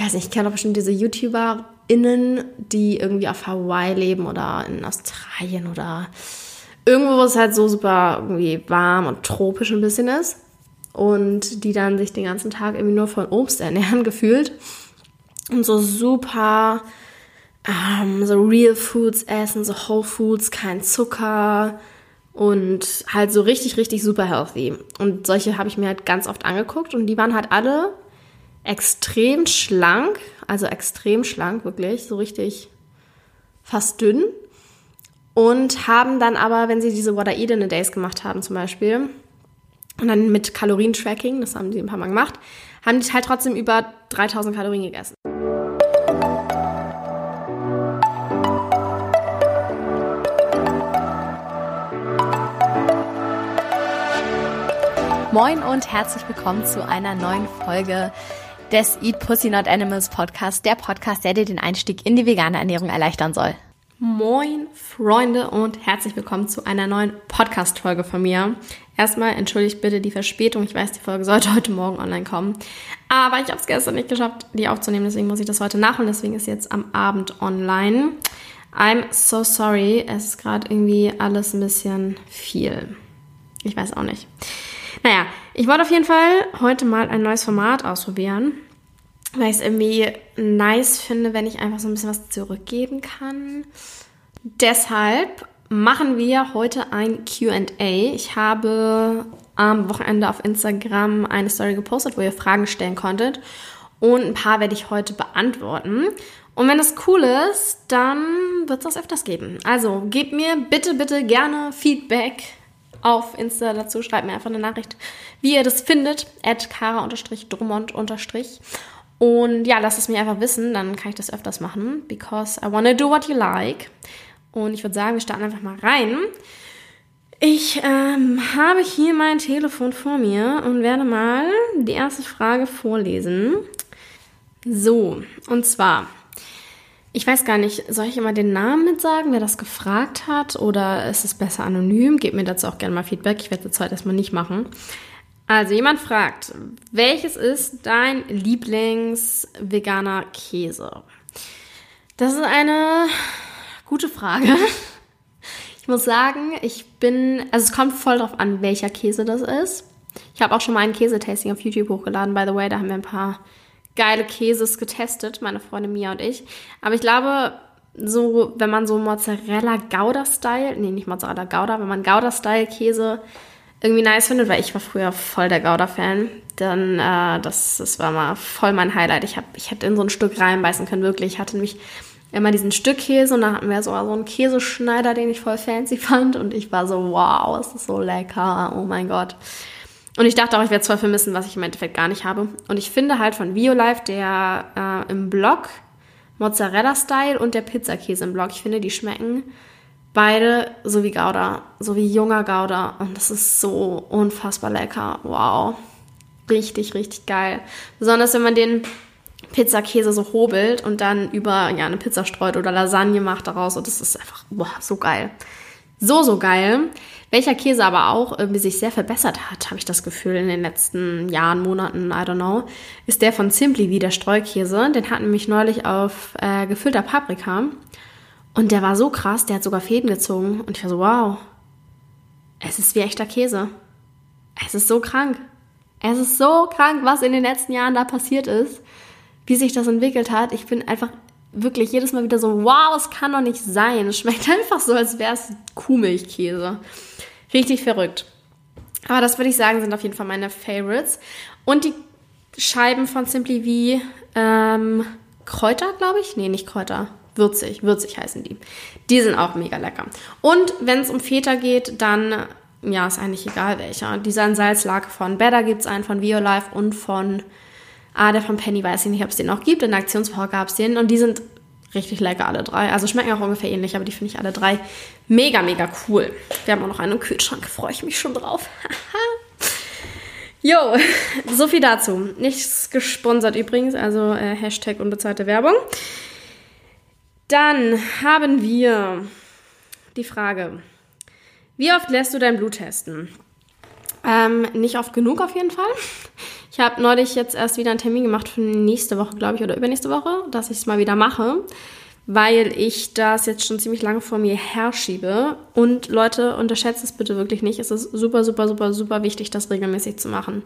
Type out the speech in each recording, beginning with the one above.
ich weiß nicht, ich kenne doch bestimmt diese YouTuberInnen, die irgendwie auf Hawaii leben oder in Australien oder irgendwo, wo es halt so super irgendwie warm und tropisch ein bisschen ist. Und die dann sich den ganzen Tag irgendwie nur von Obst ernähren gefühlt. Und so super ähm, so Real Foods essen, so Whole Foods, kein Zucker und halt so richtig, richtig super healthy. Und solche habe ich mir halt ganz oft angeguckt und die waren halt alle extrem schlank, also extrem schlank, wirklich, so richtig fast dünn. Und haben dann aber, wenn sie diese What I Eat in a Days gemacht haben zum Beispiel, und dann mit Kalorientracking, das haben sie ein paar Mal gemacht, haben die halt trotzdem über 3000 Kalorien gegessen. Moin und herzlich willkommen zu einer neuen Folge des Eat Pussy Not Animals Podcast, der Podcast, der dir den Einstieg in die vegane Ernährung erleichtern soll. Moin Freunde und herzlich willkommen zu einer neuen Podcast-Folge von mir. Erstmal entschuldigt bitte die Verspätung. Ich weiß, die Folge sollte heute Morgen online kommen. Aber ich habe es gestern nicht geschafft, die aufzunehmen. Deswegen muss ich das heute nachholen. Deswegen ist jetzt am Abend online. I'm so sorry. Es ist gerade irgendwie alles ein bisschen viel. Ich weiß auch nicht. Naja, ich wollte auf jeden Fall heute mal ein neues Format ausprobieren, weil ich es irgendwie nice finde, wenn ich einfach so ein bisschen was zurückgeben kann. Deshalb machen wir heute ein QA. Ich habe am Wochenende auf Instagram eine Story gepostet, wo ihr Fragen stellen konntet. Und ein paar werde ich heute beantworten. Und wenn das cool ist, dann wird es das öfters geben. Also gebt mir bitte, bitte gerne Feedback auf Insta dazu. Schreibt mir einfach eine Nachricht, wie ihr das findet. At kara-drummond- und ja, lasst es mir einfach wissen, dann kann ich das öfters machen. Because I wanna do what you like. Und ich würde sagen, wir starten einfach mal rein. Ich ähm, habe hier mein Telefon vor mir und werde mal die erste Frage vorlesen. So, und zwar, ich weiß gar nicht, soll ich immer den Namen mit sagen, wer das gefragt hat? Oder ist es besser anonym? Gebt mir dazu auch gerne mal Feedback. Ich werde das heute erstmal nicht machen. Also jemand fragt, welches ist dein Lieblings-veganer Käse? Das ist eine gute Frage. Ich muss sagen, ich bin, also es kommt voll drauf an, welcher Käse das ist. Ich habe auch schon mal ein Käsetasting auf YouTube hochgeladen, by the way, da haben wir ein paar geile Käses getestet, meine Freundin Mia und ich. Aber ich glaube, so, wenn man so Mozzarella Gouda Style, nee, nicht Mozzarella Gouda, wenn man Gouda Style Käse irgendwie nice findet, weil ich war früher voll der Gouda Fan, dann äh, das, das war mal voll mein Highlight. Ich hab, ich hätte in so ein Stück reinbeißen können, wirklich. Ich hatte nämlich immer diesen Stück Käse und dann hatten wir so, so einen Käseschneider, den ich voll fancy fand und ich war so, wow, es ist so lecker, oh mein Gott. Und ich dachte auch, ich werde zwar vermissen, was ich im Endeffekt gar nicht habe. Und ich finde halt von Violife der äh, im Blog Mozzarella-Style und der Pizzakäse im Blog, ich finde, die schmecken beide so wie Gouda, so wie junger Gouda. Und das ist so unfassbar lecker. Wow. Richtig, richtig geil. Besonders wenn man den Pizzakäse so hobelt und dann über ja, eine Pizza streut oder Lasagne macht daraus. Und das ist einfach boah, so geil. So, so geil. Welcher Käse aber auch irgendwie sich sehr verbessert hat, habe ich das Gefühl, in den letzten Jahren, Monaten, I don't know, ist der von Simply wie der Streukäse. Den hatten nämlich neulich auf äh, gefüllter Paprika. Und der war so krass, der hat sogar Fäden gezogen. Und ich war so, wow, es ist wie echter Käse. Es ist so krank. Es ist so krank, was in den letzten Jahren da passiert ist, wie sich das entwickelt hat. Ich bin einfach wirklich jedes Mal wieder so, wow, es kann doch nicht sein. Es schmeckt einfach so, als wäre es Kuhmilchkäse. Richtig verrückt. Aber das würde ich sagen, sind auf jeden Fall meine Favorites. Und die Scheiben von Simply wie ähm, Kräuter, glaube ich. Nee, nicht Kräuter. Würzig. Würzig heißen die. Die sind auch mega lecker. Und wenn es um Feta geht, dann, ja, ist eigentlich egal welcher. Dieser Salzlake von Better gibt es einen von Violife und von Ah, der von Penny weiß ich nicht, ob es den noch gibt. In der Aktionswoche gab es den. Und die sind richtig lecker, alle drei. Also schmecken auch ungefähr ähnlich, aber die finde ich alle drei mega, mega cool. Wir haben auch noch einen im Kühlschrank, freue ich mich schon drauf. jo, so viel dazu. Nichts gesponsert übrigens, also äh, Hashtag unbezahlte Werbung. Dann haben wir die Frage, wie oft lässt du dein Blut testen? Ähm, nicht oft genug auf jeden Fall. Ich habe neulich jetzt erst wieder einen Termin gemacht für nächste Woche, glaube ich, oder übernächste Woche, dass ich es mal wieder mache, weil ich das jetzt schon ziemlich lange vor mir herschiebe. Und Leute, unterschätzt es bitte wirklich nicht. Es ist super, super, super, super wichtig, das regelmäßig zu machen.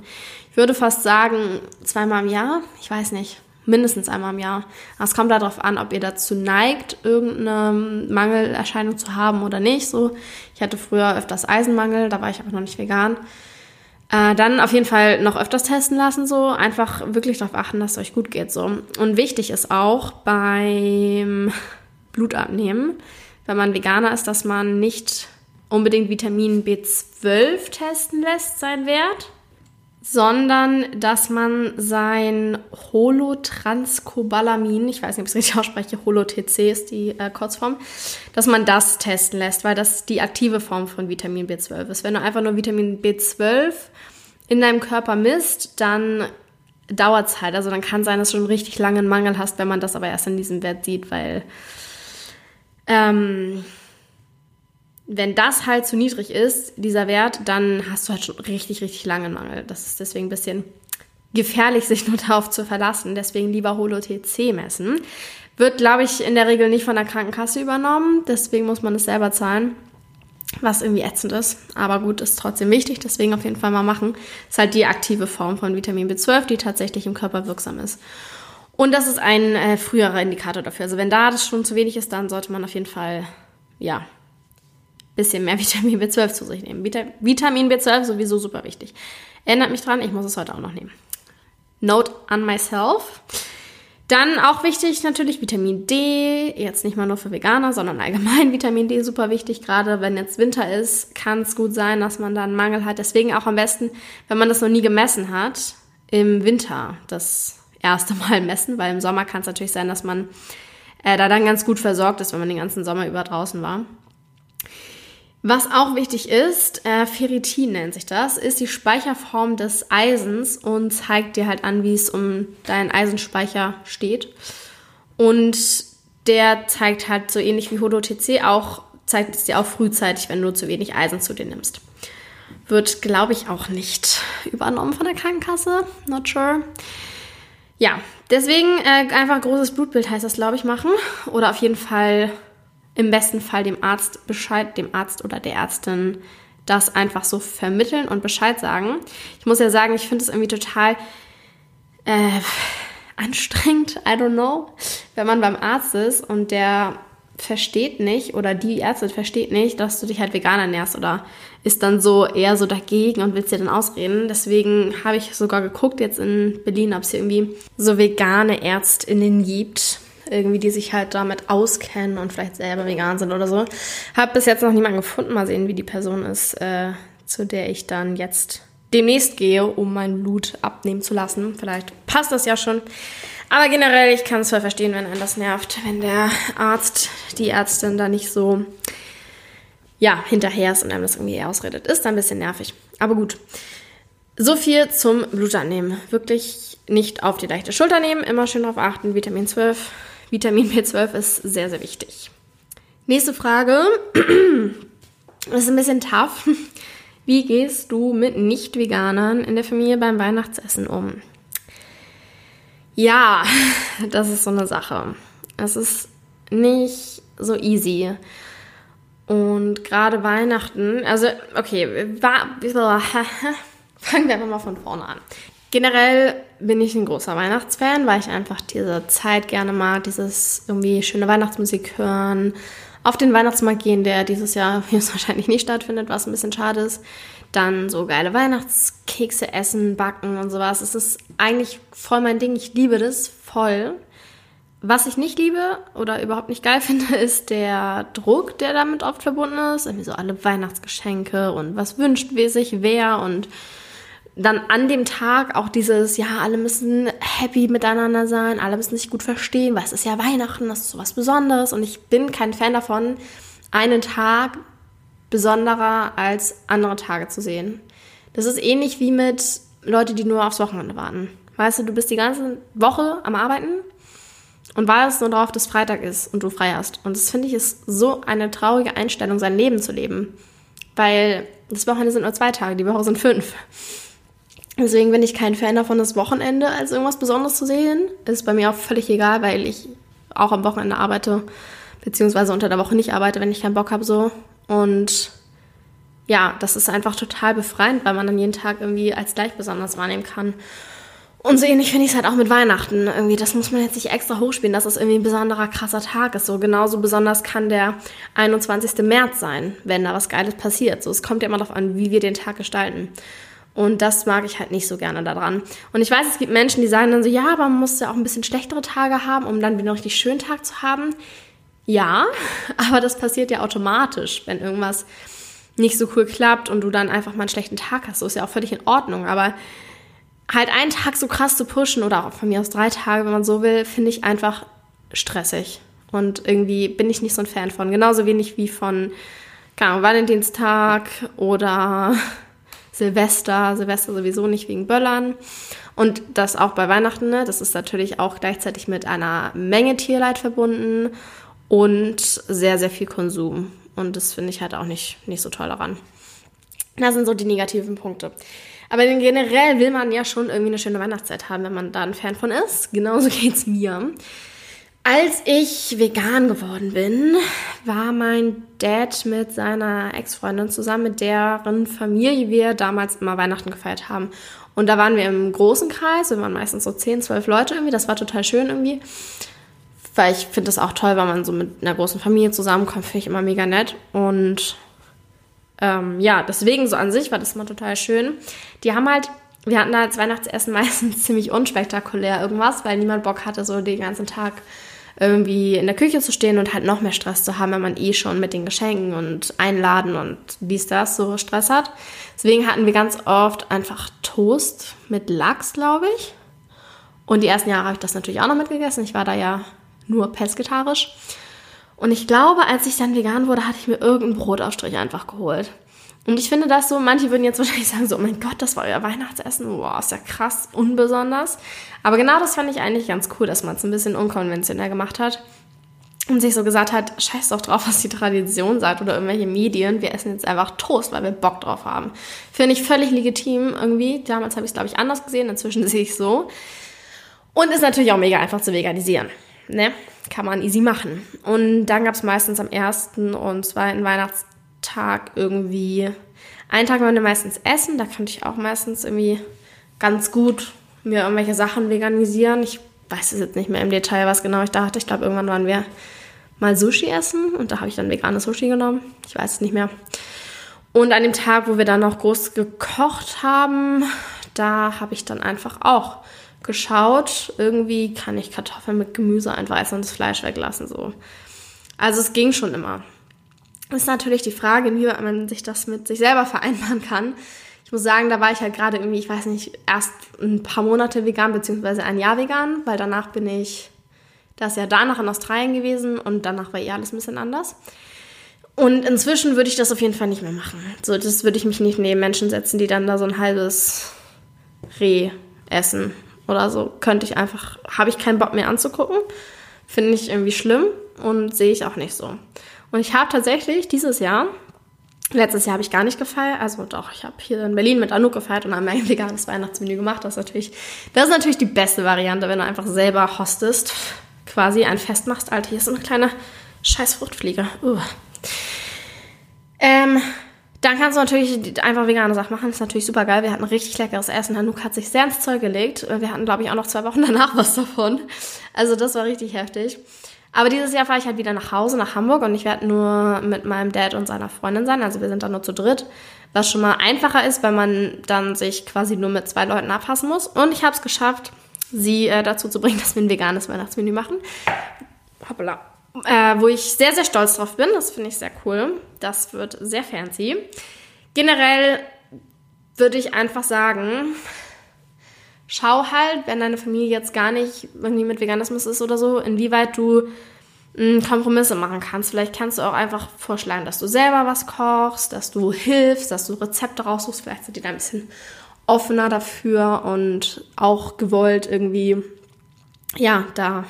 Ich würde fast sagen, zweimal im Jahr. Ich weiß nicht mindestens einmal im Jahr. Es kommt darauf an, ob ihr dazu neigt, irgendeine Mangelerscheinung zu haben oder nicht. So, ich hatte früher öfters Eisenmangel, da war ich aber noch nicht vegan. Äh, dann auf jeden Fall noch öfters testen lassen, so einfach wirklich darauf achten, dass es euch gut geht. So. Und wichtig ist auch beim Blutabnehmen, wenn man Veganer ist, dass man nicht unbedingt Vitamin B12 testen lässt, sein Wert, sondern dass man sein Holotranscobalamin, ich weiß nicht, ob ich es richtig ausspreche, Holo-TC ist die äh, Kurzform, dass man das testen lässt, weil das die aktive Form von Vitamin B12 ist. Wenn du einfach nur Vitamin B12 in deinem Körper misst, dann dauert es halt. Also dann kann sein, dass du einen richtig langen Mangel hast, wenn man das aber erst in diesem Wert sieht, weil ähm, wenn das halt zu niedrig ist, dieser Wert, dann hast du halt schon richtig, richtig langen Mangel. Das ist deswegen ein bisschen gefährlich, sich nur darauf zu verlassen. Deswegen lieber Holo-TC messen. Wird, glaube ich, in der Regel nicht von der Krankenkasse übernommen. Deswegen muss man es selber zahlen. Was irgendwie ätzend ist. Aber gut, ist trotzdem wichtig. Deswegen auf jeden Fall mal machen. Ist halt die aktive Form von Vitamin B12, die tatsächlich im Körper wirksam ist. Und das ist ein äh, früherer Indikator dafür. Also wenn da das schon zu wenig ist, dann sollte man auf jeden Fall, ja, bisschen mehr Vitamin B12 zu sich nehmen. Vita Vitamin B12 sowieso super wichtig. Erinnert mich dran, ich muss es heute auch noch nehmen. Note on myself. Dann auch wichtig natürlich Vitamin D, jetzt nicht mal nur für Veganer, sondern allgemein Vitamin D super wichtig. Gerade wenn jetzt Winter ist, kann es gut sein, dass man da einen Mangel hat. Deswegen auch am besten, wenn man das noch nie gemessen hat, im Winter das erste Mal messen, weil im Sommer kann es natürlich sein, dass man äh, da dann ganz gut versorgt ist, wenn man den ganzen Sommer über draußen war. Was auch wichtig ist, äh, Ferritin nennt sich das, ist die Speicherform des Eisens und zeigt dir halt an, wie es um deinen Eisenspeicher steht. Und der zeigt halt so ähnlich wie HODO-TC auch, zeigt es dir auch frühzeitig, wenn du zu wenig Eisen zu dir nimmst. Wird, glaube ich, auch nicht übernommen von der Krankenkasse. Not sure. Ja, deswegen äh, einfach großes Blutbild heißt das, glaube ich, machen. Oder auf jeden Fall im besten Fall dem Arzt Bescheid, dem Arzt oder der Ärztin das einfach so vermitteln und Bescheid sagen. Ich muss ja sagen, ich finde es irgendwie total äh, anstrengend, I don't know, wenn man beim Arzt ist und der versteht nicht oder die Ärztin versteht nicht, dass du dich halt vegan ernährst oder ist dann so eher so dagegen und willst dir dann ausreden. Deswegen habe ich sogar geguckt jetzt in Berlin, ob es hier irgendwie so vegane Ärztinnen gibt irgendwie, die sich halt damit auskennen und vielleicht selber vegan sind oder so. Habe bis jetzt noch niemanden gefunden. Mal sehen, wie die Person ist, äh, zu der ich dann jetzt demnächst gehe, um mein Blut abnehmen zu lassen. Vielleicht passt das ja schon. Aber generell, ich kann es voll verstehen, wenn einen das nervt, wenn der Arzt, die Ärztin da nicht so, ja, hinterher ist und einem das irgendwie ausredet. Ist ein bisschen nervig. Aber gut. So viel zum Blutabnehmen. Wirklich nicht auf die leichte Schulter nehmen. Immer schön darauf achten. Vitamin 12 Vitamin B12 ist sehr, sehr wichtig. Nächste Frage. Das ist ein bisschen tough. Wie gehst du mit Nicht-Veganern in der Familie beim Weihnachtsessen um? Ja, das ist so eine Sache. Es ist nicht so easy. Und gerade Weihnachten, also okay, fangen wir einfach mal von vorne an. Generell bin ich ein großer Weihnachtsfan, weil ich einfach diese Zeit gerne mag, dieses irgendwie schöne Weihnachtsmusik hören, auf den Weihnachtsmarkt gehen, der dieses Jahr wahrscheinlich nicht stattfindet, was ein bisschen schade ist. Dann so geile Weihnachtskekse essen, backen und sowas. Es ist eigentlich voll mein Ding. Ich liebe das voll. Was ich nicht liebe oder überhaupt nicht geil finde, ist der Druck, der damit oft verbunden ist. Irgendwie so alle Weihnachtsgeschenke und was wünscht sich wer und dann an dem Tag auch dieses, ja, alle müssen happy miteinander sein, alle müssen sich gut verstehen, weil es ist ja Weihnachten, das ist so was Besonderes und ich bin kein Fan davon, einen Tag besonderer als andere Tage zu sehen. Das ist ähnlich wie mit Leuten, die nur aufs Wochenende warten. Weißt du, du bist die ganze Woche am Arbeiten und wartest nur darauf, dass Freitag ist und du frei hast. Und das finde ich ist so eine traurige Einstellung, sein Leben zu leben. Weil das Wochenende sind nur zwei Tage, die Woche sind fünf. Deswegen bin ich kein Fan davon, das Wochenende als irgendwas Besonderes zu sehen. Ist bei mir auch völlig egal, weil ich auch am Wochenende arbeite, beziehungsweise unter der Woche nicht arbeite, wenn ich keinen Bock habe so. Und ja, das ist einfach total befreiend, weil man dann jeden Tag irgendwie als gleich besonders wahrnehmen kann. Und so ähnlich finde ich es halt auch mit Weihnachten. Irgendwie, das muss man jetzt nicht extra hochspielen, dass es irgendwie ein besonderer, krasser Tag ist. So genauso besonders kann der 21. März sein, wenn da was Geiles passiert. So, es kommt ja immer darauf an, wie wir den Tag gestalten. Und das mag ich halt nicht so gerne daran. Und ich weiß, es gibt Menschen, die sagen dann so, ja, aber man muss ja auch ein bisschen schlechtere Tage haben, um dann wieder einen richtig schönen Tag zu haben. Ja, aber das passiert ja automatisch, wenn irgendwas nicht so cool klappt und du dann einfach mal einen schlechten Tag hast. So ist ja auch völlig in Ordnung. Aber halt einen Tag so krass zu pushen oder auch von mir aus drei Tage, wenn man so will, finde ich einfach stressig. Und irgendwie bin ich nicht so ein Fan von. Genauso wenig wie von, keine Ahnung, Valentinstag oder Silvester, Silvester sowieso nicht wegen Böllern. Und das auch bei Weihnachten, ne? das ist natürlich auch gleichzeitig mit einer Menge Tierleid verbunden und sehr, sehr viel Konsum. Und das finde ich halt auch nicht, nicht so toll daran. Das sind so die negativen Punkte. Aber generell will man ja schon irgendwie eine schöne Weihnachtszeit haben, wenn man da ein Fan von ist. Genauso geht es mir. Als ich vegan geworden bin, war mein Dad mit seiner Ex-Freundin zusammen, mit deren Familie wir damals immer Weihnachten gefeiert haben. Und da waren wir im großen Kreis, wir waren meistens so 10, 12 Leute irgendwie, das war total schön irgendwie. Weil ich finde das auch toll, wenn man so mit einer großen Familie zusammenkommt, finde ich immer mega nett. Und ähm, ja, deswegen so an sich war das immer total schön. Die haben halt wir hatten da als Weihnachtsessen meistens ziemlich unspektakulär irgendwas, weil niemand Bock hatte, so den ganzen Tag irgendwie in der Küche zu stehen und halt noch mehr Stress zu haben, wenn man eh schon mit den Geschenken und Einladen und dies, das so Stress hat. Deswegen hatten wir ganz oft einfach Toast mit Lachs, glaube ich. Und die ersten Jahre habe ich das natürlich auch noch mitgegessen. Ich war da ja nur pesketarisch. Und ich glaube, als ich dann vegan wurde, hatte ich mir irgendeinen Brotaufstrich einfach geholt. Und ich finde das so, manche würden jetzt wahrscheinlich sagen, so, oh mein Gott, das war euer Weihnachtsessen, wow, ist ja krass, unbesonders. Aber genau das fand ich eigentlich ganz cool, dass man es ein bisschen unkonventionell gemacht hat und sich so gesagt hat, scheiß doch drauf, was die Tradition sagt oder irgendwelche Medien, wir essen jetzt einfach Toast, weil wir Bock drauf haben. Finde ich völlig legitim irgendwie. Damals habe ich es, glaube ich, anders gesehen, inzwischen sehe ich so. Und ist natürlich auch mega einfach zu veganisieren. Ne? Kann man easy machen. Und dann gab es meistens am ersten und zweiten Weihnachts Tag irgendwie. Einen Tag waren wir meistens essen, da konnte ich auch meistens irgendwie ganz gut mir irgendwelche Sachen veganisieren. Ich weiß es jetzt nicht mehr im Detail, was genau ich dachte. Ich glaube, irgendwann waren wir mal Sushi essen und da habe ich dann veganes Sushi genommen. Ich weiß es nicht mehr. Und an dem Tag, wo wir dann noch groß gekocht haben, da habe ich dann einfach auch geschaut, irgendwie kann ich Kartoffeln mit Gemüse einfach essen und das Fleisch weglassen. So. Also es ging schon immer ist natürlich die Frage, inwieweit man sich das mit sich selber vereinbaren kann. Ich muss sagen, da war ich halt gerade irgendwie, ich weiß nicht, erst ein paar Monate vegan, beziehungsweise ein Jahr vegan, weil danach bin ich das Jahr danach in Australien gewesen und danach war eh alles ein bisschen anders. Und inzwischen würde ich das auf jeden Fall nicht mehr machen. So, das würde ich mich nicht neben Menschen setzen, die dann da so ein halbes Reh essen oder so. Könnte ich einfach, habe ich keinen Bock mehr anzugucken. Finde ich irgendwie schlimm und sehe ich auch nicht so. Und ich habe tatsächlich dieses Jahr, letztes Jahr habe ich gar nicht gefeiert, also doch, ich habe hier in Berlin mit Anouk gefeiert und habe ein veganes Weihnachtsmenü gemacht. Das ist natürlich, das ist natürlich die beste Variante, wenn du einfach selber hostest, quasi ein Fest machst. Alter, hier ist so eine kleine scheiß Fruchtfliege. Uh. Ähm, dann kannst du natürlich einfach vegane Sachen machen. Das ist natürlich super geil. Wir hatten richtig leckeres Essen. Anouk hat sich sehr ins Zeug gelegt. Wir hatten, glaube ich, auch noch zwei Wochen danach was davon. Also das war richtig heftig. Aber dieses Jahr fahre ich halt wieder nach Hause, nach Hamburg und ich werde nur mit meinem Dad und seiner Freundin sein. Also wir sind dann nur zu dritt, was schon mal einfacher ist, weil man dann sich quasi nur mit zwei Leuten abfassen muss. Und ich habe es geschafft, sie äh, dazu zu bringen, dass wir ein veganes Weihnachtsmenü machen. Hoppala. Äh, wo ich sehr, sehr stolz drauf bin. Das finde ich sehr cool. Das wird sehr fancy. Generell würde ich einfach sagen, schau halt, wenn deine Familie jetzt gar nicht irgendwie mit Veganismus ist oder so, inwieweit du hm, Kompromisse machen kannst. Vielleicht kannst du auch einfach vorschlagen, dass du selber was kochst, dass du hilfst, dass du Rezepte raussuchst. Vielleicht sind die da ein bisschen offener dafür und auch gewollt irgendwie, ja, da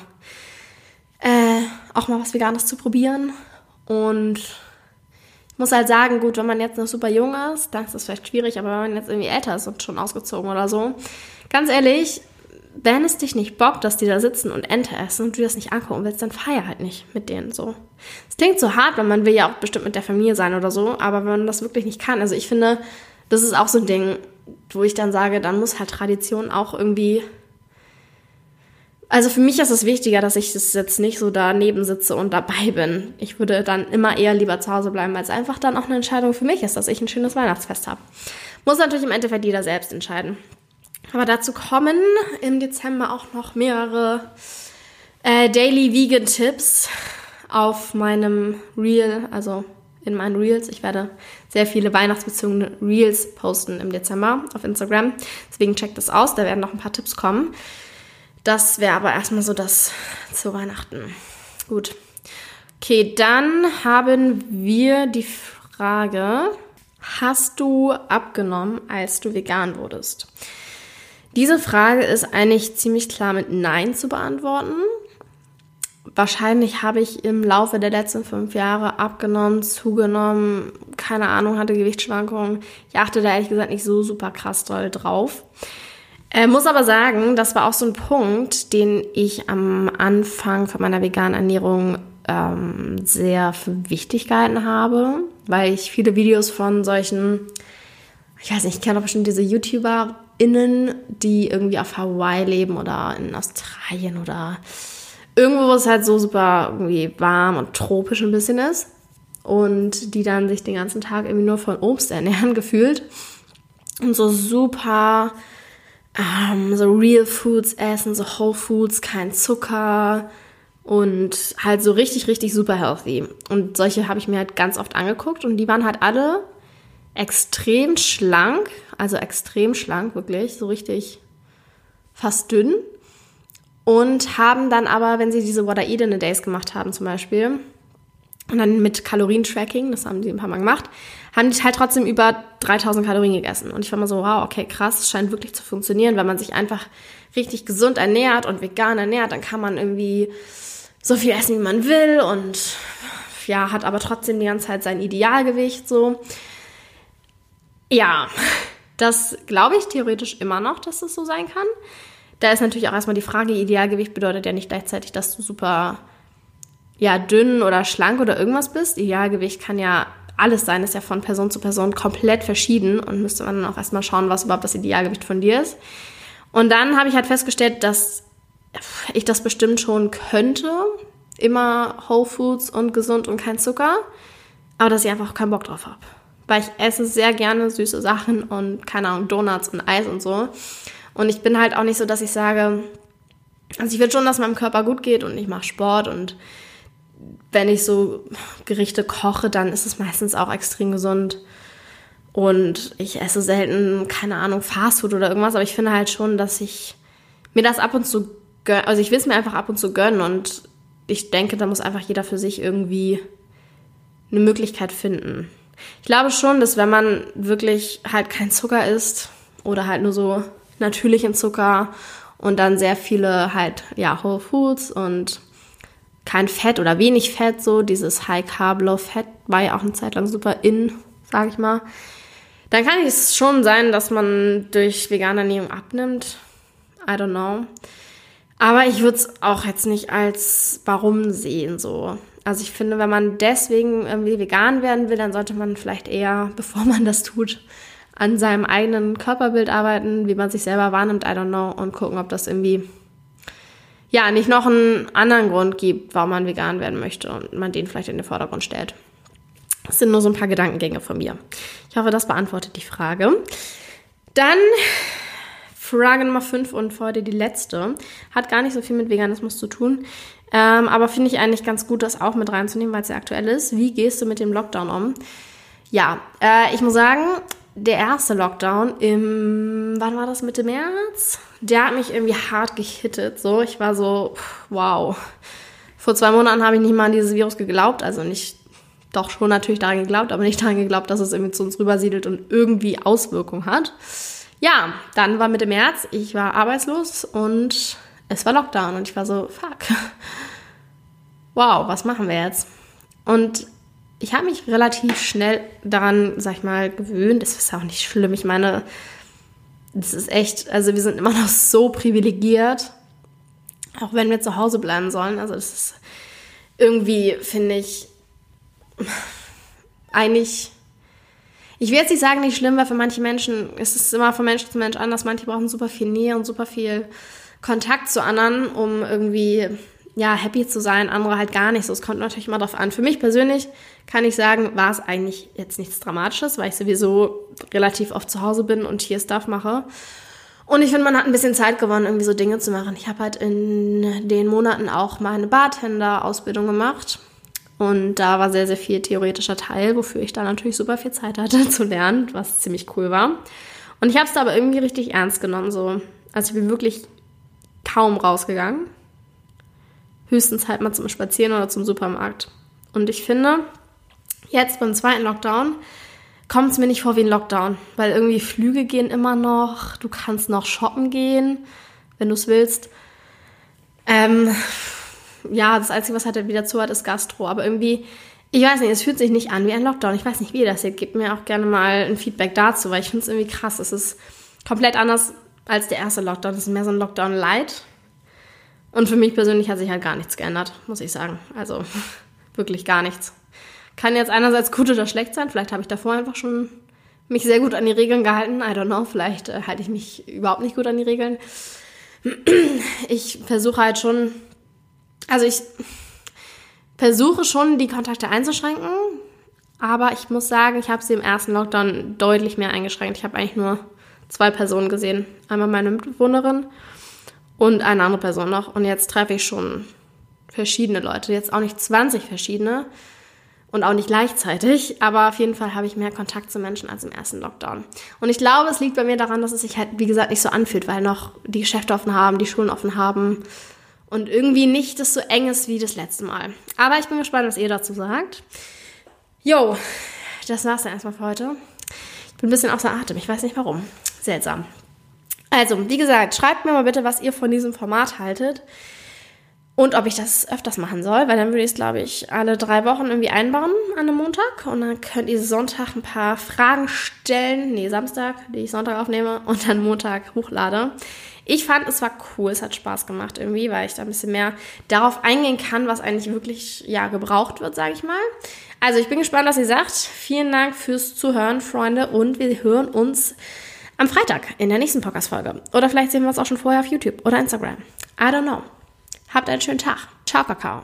äh, auch mal was Veganes zu probieren. Und muss halt sagen, gut, wenn man jetzt noch super jung ist, dann ist das vielleicht schwierig, aber wenn man jetzt irgendwie älter ist und schon ausgezogen oder so, ganz ehrlich, wenn es dich nicht bockt, dass die da sitzen und Ente essen und du das nicht angucken willst, dann feier halt nicht mit denen so. Es klingt so hart, weil man will ja auch bestimmt mit der Familie sein oder so, aber wenn man das wirklich nicht kann, also ich finde, das ist auch so ein Ding, wo ich dann sage, dann muss halt Tradition auch irgendwie also für mich ist es wichtiger, dass ich das jetzt nicht so daneben sitze und dabei bin. Ich würde dann immer eher lieber zu Hause bleiben, weil es einfach dann auch eine Entscheidung für mich ist, dass ich ein schönes Weihnachtsfest habe. Muss natürlich im Endeffekt jeder selbst entscheiden. Aber dazu kommen im Dezember auch noch mehrere äh, Daily Vegan Tipps auf meinem Reel, also in meinen Reels. Ich werde sehr viele weihnachtsbezogene Reels posten im Dezember auf Instagram. Deswegen checkt das aus, da werden noch ein paar Tipps kommen. Das wäre aber erstmal so das zu Weihnachten. Gut. Okay, dann haben wir die Frage, hast du abgenommen, als du vegan wurdest? Diese Frage ist eigentlich ziemlich klar mit Nein zu beantworten. Wahrscheinlich habe ich im Laufe der letzten fünf Jahre abgenommen, zugenommen, keine Ahnung, hatte Gewichtsschwankungen. Ich achte da ehrlich gesagt nicht so super krass doll drauf. Äh, muss aber sagen, das war auch so ein Punkt, den ich am Anfang von meiner veganen Ernährung ähm, sehr für wichtig gehalten habe, weil ich viele Videos von solchen, ich weiß nicht, ich kenne doch bestimmt diese YouTuberInnen, die irgendwie auf Hawaii leben oder in Australien oder irgendwo, wo es halt so super irgendwie warm und tropisch ein bisschen ist. Und die dann sich den ganzen Tag irgendwie nur von Obst ernähren gefühlt. Und so super ähm, so Real Foods essen, so Whole Foods, kein Zucker und halt so richtig, richtig super healthy. Und solche habe ich mir halt ganz oft angeguckt und die waren halt alle extrem schlank, also extrem schlank, wirklich, so richtig fast dünn. Und haben dann aber, wenn sie diese What I Eat in a Days gemacht haben zum Beispiel, und dann mit Kalorientracking, das haben die ein paar Mal gemacht, haben die halt trotzdem über 3000 Kalorien gegessen. Und ich war mal so, wow, okay, krass, es scheint wirklich zu funktionieren, wenn man sich einfach richtig gesund ernährt und vegan ernährt, dann kann man irgendwie so viel essen, wie man will und ja, hat aber trotzdem die ganze Zeit sein Idealgewicht so. Ja, das glaube ich theoretisch immer noch, dass das so sein kann. Da ist natürlich auch erstmal die Frage, Idealgewicht bedeutet ja nicht gleichzeitig, dass du super ja, dünn oder schlank oder irgendwas bist. Idealgewicht kann ja alles sein, ist ja von Person zu Person komplett verschieden und müsste man dann auch erstmal schauen, was überhaupt das Idealgewicht von dir ist. Und dann habe ich halt festgestellt, dass ich das bestimmt schon könnte. Immer Whole Foods und gesund und kein Zucker. Aber dass ich einfach keinen Bock drauf habe. Weil ich esse sehr gerne süße Sachen und keine Ahnung, Donuts und Eis und so. Und ich bin halt auch nicht so, dass ich sage, also ich will schon, dass meinem Körper gut geht und ich mache Sport und wenn ich so Gerichte koche, dann ist es meistens auch extrem gesund. Und ich esse selten, keine Ahnung, Fastfood oder irgendwas, aber ich finde halt schon, dass ich mir das ab und zu gönne, also ich will es mir einfach ab und zu gönnen und ich denke, da muss einfach jeder für sich irgendwie eine Möglichkeit finden. Ich glaube schon, dass wenn man wirklich halt kein Zucker isst oder halt nur so natürlichen Zucker und dann sehr viele halt, ja, Whole Foods und kein Fett oder wenig Fett, so dieses High Carb, Low Fat war ja auch eine Zeit lang super in, sag ich mal. Dann kann es schon sein, dass man durch vegane Ernährung abnimmt. I don't know. Aber ich würde es auch jetzt nicht als warum sehen, so. Also ich finde, wenn man deswegen irgendwie vegan werden will, dann sollte man vielleicht eher, bevor man das tut, an seinem eigenen Körperbild arbeiten, wie man sich selber wahrnimmt, I don't know, und gucken, ob das irgendwie ja, nicht noch einen anderen Grund gibt, warum man vegan werden möchte und man den vielleicht in den Vordergrund stellt. Das sind nur so ein paar Gedankengänge von mir. Ich hoffe, das beantwortet die Frage. Dann Frage Nummer 5 und für heute die letzte. Hat gar nicht so viel mit Veganismus zu tun, ähm, aber finde ich eigentlich ganz gut, das auch mit reinzunehmen, weil es ja aktuell ist. Wie gehst du mit dem Lockdown um? Ja, äh, ich muss sagen, der erste Lockdown im, wann war das, Mitte März? Der hat mich irgendwie hart gehittet. So, ich war so, wow. Vor zwei Monaten habe ich nicht mal an dieses Virus geglaubt, also nicht, doch schon natürlich daran geglaubt, aber nicht daran geglaubt, dass es irgendwie zu uns rübersiedelt und irgendwie Auswirkungen hat. Ja, dann war Mitte März, ich war arbeitslos und es war Lockdown und ich war so, fuck. Wow, was machen wir jetzt? Und ich habe mich relativ schnell daran, sag ich mal, gewöhnt. Das ist auch nicht schlimm. Ich meine, das ist echt, also wir sind immer noch so privilegiert, auch wenn wir zu Hause bleiben sollen. Also das ist irgendwie, finde ich, eigentlich, ich will jetzt nicht sagen, nicht schlimm, weil für manche Menschen ist es immer von Mensch zu Mensch anders. Manche brauchen super viel Nähe und super viel Kontakt zu anderen, um irgendwie ja, happy zu sein, andere halt gar nicht so. Es kommt natürlich immer drauf an. Für mich persönlich kann ich sagen, war es eigentlich jetzt nichts Dramatisches, weil ich sowieso relativ oft zu Hause bin und hier Stuff mache. Und ich finde, man hat ein bisschen Zeit gewonnen, irgendwie so Dinge zu machen. Ich habe halt in den Monaten auch meine Bartender-Ausbildung gemacht. Und da war sehr, sehr viel theoretischer Teil, wofür ich da natürlich super viel Zeit hatte zu lernen, was ziemlich cool war. Und ich habe es da aber irgendwie richtig ernst genommen. So. Also ich bin wirklich kaum rausgegangen höchstens halt mal zum Spazieren oder zum Supermarkt. Und ich finde, jetzt beim zweiten Lockdown kommt es mir nicht vor wie ein Lockdown, weil irgendwie Flüge gehen immer noch, du kannst noch shoppen gehen, wenn du es willst. Ähm, ja, das Einzige, was halt wieder zu hat, ist Gastro. Aber irgendwie, ich weiß nicht, es fühlt sich nicht an wie ein Lockdown. Ich weiß nicht, wie ihr das seht. Gebt mir auch gerne mal ein Feedback dazu, weil ich finde es irgendwie krass. Es ist komplett anders als der erste Lockdown. Es ist mehr so ein Lockdown-Light. Und für mich persönlich hat sich halt gar nichts geändert, muss ich sagen. Also wirklich gar nichts. Kann jetzt einerseits gut oder schlecht sein. Vielleicht habe ich davor einfach schon mich sehr gut an die Regeln gehalten. I don't know. Vielleicht äh, halte ich mich überhaupt nicht gut an die Regeln. Ich versuche halt schon, also ich versuche schon, die Kontakte einzuschränken. Aber ich muss sagen, ich habe sie im ersten Lockdown deutlich mehr eingeschränkt. Ich habe eigentlich nur zwei Personen gesehen. Einmal meine Mitbewohnerin und eine andere Person noch. Und jetzt treffe ich schon verschiedene Leute. Jetzt auch nicht 20 verschiedene und auch nicht gleichzeitig, aber auf jeden Fall habe ich mehr Kontakt zu Menschen als im ersten Lockdown. Und ich glaube, es liegt bei mir daran, dass es sich halt, wie gesagt, nicht so anfühlt, weil noch die Geschäfte offen haben, die Schulen offen haben und irgendwie nicht das so eng ist wie das letzte Mal. Aber ich bin gespannt, was ihr dazu sagt. Jo, das war's dann erstmal für heute. Bin ein bisschen außer Atem, ich weiß nicht warum. Seltsam. Also, wie gesagt, schreibt mir mal bitte, was ihr von diesem Format haltet. Und ob ich das öfters machen soll, weil dann würde ich es, glaube ich, alle drei Wochen irgendwie einbauen an einem Montag. Und dann könnt ihr Sonntag ein paar Fragen stellen. Nee, Samstag, die ich Sonntag aufnehme und dann Montag hochlade. Ich fand, es war cool, es hat Spaß gemacht irgendwie, weil ich da ein bisschen mehr darauf eingehen kann, was eigentlich wirklich ja gebraucht wird, sage ich mal. Also ich bin gespannt, was ihr sagt. Vielen Dank fürs Zuhören, Freunde, und wir hören uns am Freitag in der nächsten Podcast-Folge. Oder vielleicht sehen wir uns auch schon vorher auf YouTube oder Instagram. I don't know. Habt einen schönen Tag. Ciao, Kakao.